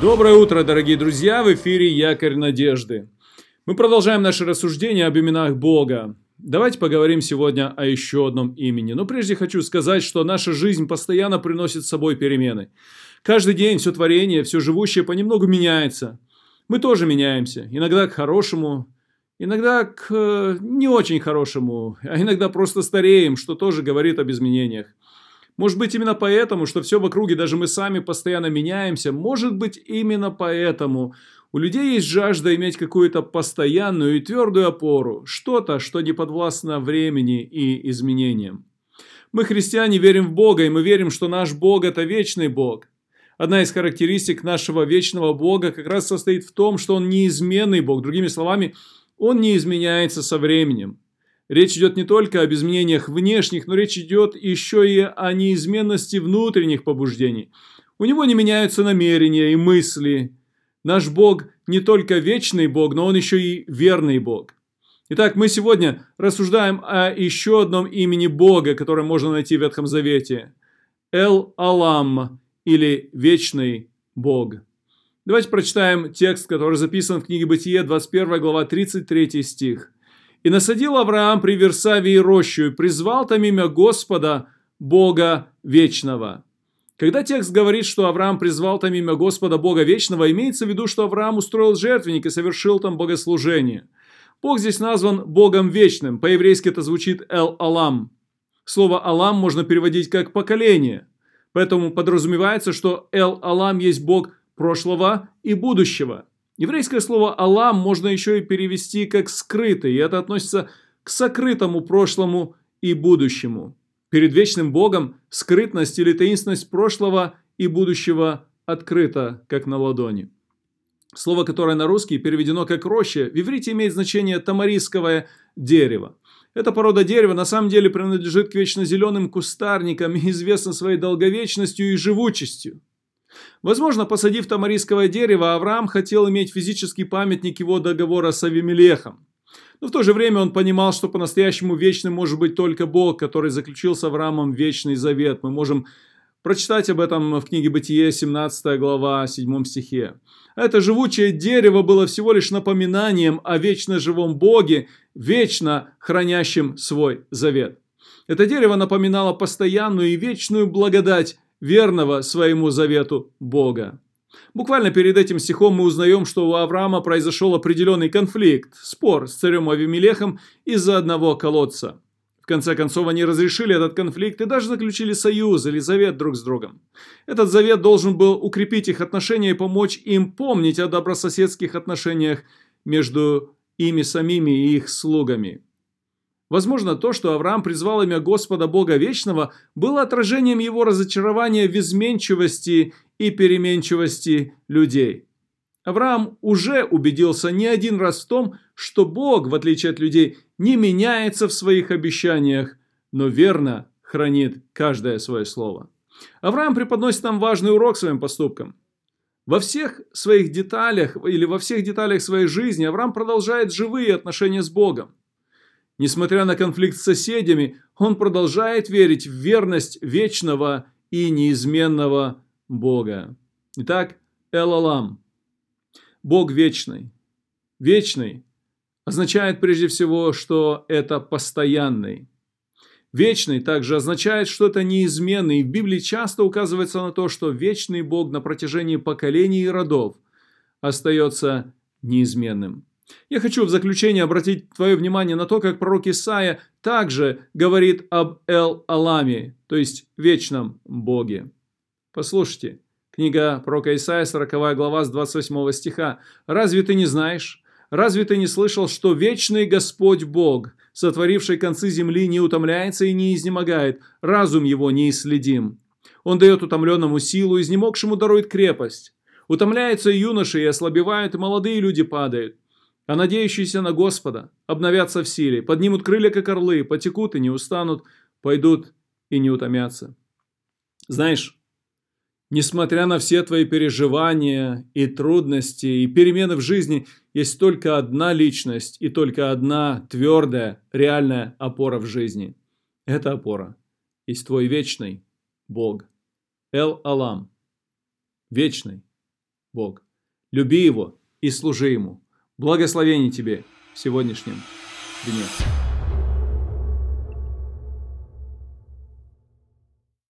Доброе утро, дорогие друзья! В эфире Якорь Надежды. Мы продолжаем наше рассуждение об именах Бога. Давайте поговорим сегодня о еще одном имени. Но прежде хочу сказать, что наша жизнь постоянно приносит с собой перемены. Каждый день все творение, все живущее понемногу меняется. Мы тоже меняемся. Иногда к хорошему, иногда к э, не очень хорошему, а иногда просто стареем, что тоже говорит об изменениях. Может быть, именно поэтому, что все в округе, даже мы сами постоянно меняемся, может быть, именно поэтому у людей есть жажда иметь какую-то постоянную и твердую опору, что-то, что не подвластно времени и изменениям. Мы, христиане, верим в Бога, и мы верим, что наш Бог – это вечный Бог. Одна из характеристик нашего вечного Бога как раз состоит в том, что Он неизменный Бог. Другими словами, Он не изменяется со временем. Речь идет не только об изменениях внешних, но речь идет еще и о неизменности внутренних побуждений. У него не меняются намерения и мысли. Наш Бог не только вечный Бог, но Он еще и верный Бог. Итак, мы сегодня рассуждаем о еще одном имени Бога, которое можно найти в Ветхом Завете. Эл-Алам, или Вечный Бог. Давайте прочитаем текст, который записан в книге Бытие, 21 глава, 33 стих. И насадил Авраам при Версавии рощу, и призвал там имя Господа, Бога Вечного. Когда текст говорит, что Авраам призвал там имя Господа Бога Вечного, имеется в виду, что Авраам устроил жертвенник и совершил там богослужение. Бог здесь назван Богом Вечным, по-еврейски это звучит Эл-Алам. Слово «Алам» можно переводить как «поколение». Поэтому подразумевается, что Эл-Алам есть Бог прошлого и будущего. Еврейское слово «Алам» можно еще и перевести как «скрытый», и это относится к сокрытому прошлому и будущему. Перед вечным Богом скрытность или таинственность прошлого и будущего открыта, как на ладони. Слово, которое на русский переведено как «роща», в иврите имеет значение «тамарисковое дерево». Эта порода дерева на самом деле принадлежит к вечно зеленым кустарникам и известна своей долговечностью и живучестью. Возможно, посадив тамарийское дерево, Авраам хотел иметь физический памятник его договора с Авимелехом. Но в то же время он понимал, что по-настоящему вечным может быть только Бог, который заключил с Авраамом вечный завет. Мы можем прочитать об этом в книге Бытие, 17 глава, 7 стихе. Это живучее дерево было всего лишь напоминанием о вечно живом Боге, вечно хранящем свой завет. Это дерево напоминало постоянную и вечную благодать верного своему завету Бога. Буквально перед этим стихом мы узнаем, что у Авраама произошел определенный конфликт, спор с царем Авимелехом из-за одного колодца. В конце концов, они разрешили этот конфликт и даже заключили союз или завет друг с другом. Этот завет должен был укрепить их отношения и помочь им помнить о добрососедских отношениях между ими самими и их слугами. Возможно, то, что Авраам призвал имя Господа Бога Вечного, было отражением его разочарования в изменчивости и переменчивости людей. Авраам уже убедился не один раз в том, что Бог, в отличие от людей, не меняется в своих обещаниях, но верно хранит каждое свое слово. Авраам преподносит нам важный урок своим поступкам. Во всех своих деталях или во всех деталях своей жизни Авраам продолжает живые отношения с Богом. Несмотря на конфликт с соседями, он продолжает верить в верность вечного и неизменного Бога. Итак, Элалам. Бог вечный. Вечный означает прежде всего, что это постоянный. Вечный также означает, что это неизменный. В Библии часто указывается на то, что вечный Бог на протяжении поколений и родов остается неизменным. Я хочу в заключение обратить твое внимание на то, как пророк Исаия также говорит об Эл-Аламе, то есть вечном Боге. Послушайте, книга пророка Исаия, 40 глава с 28 стиха. «Разве ты не знаешь? Разве ты не слышал, что вечный Господь Бог, сотворивший концы земли, не утомляется и не изнемогает, разум его неисследим? Он дает утомленному силу, изнемогшему дарует крепость. Утомляются юноши и ослабевают, и молодые люди падают. А надеющиеся на Господа обновятся в силе, поднимут крылья, как орлы, потекут и не устанут, пойдут и не утомятся. Знаешь, несмотря на все твои переживания и трудности, и перемены в жизни, есть только одна личность и только одна твердая, реальная опора в жизни. Это опора есть твой вечный Бог. Эл-Алам. Вечный. Бог. Люби Его и служи Ему. Благословений тебе в сегодняшнем дне.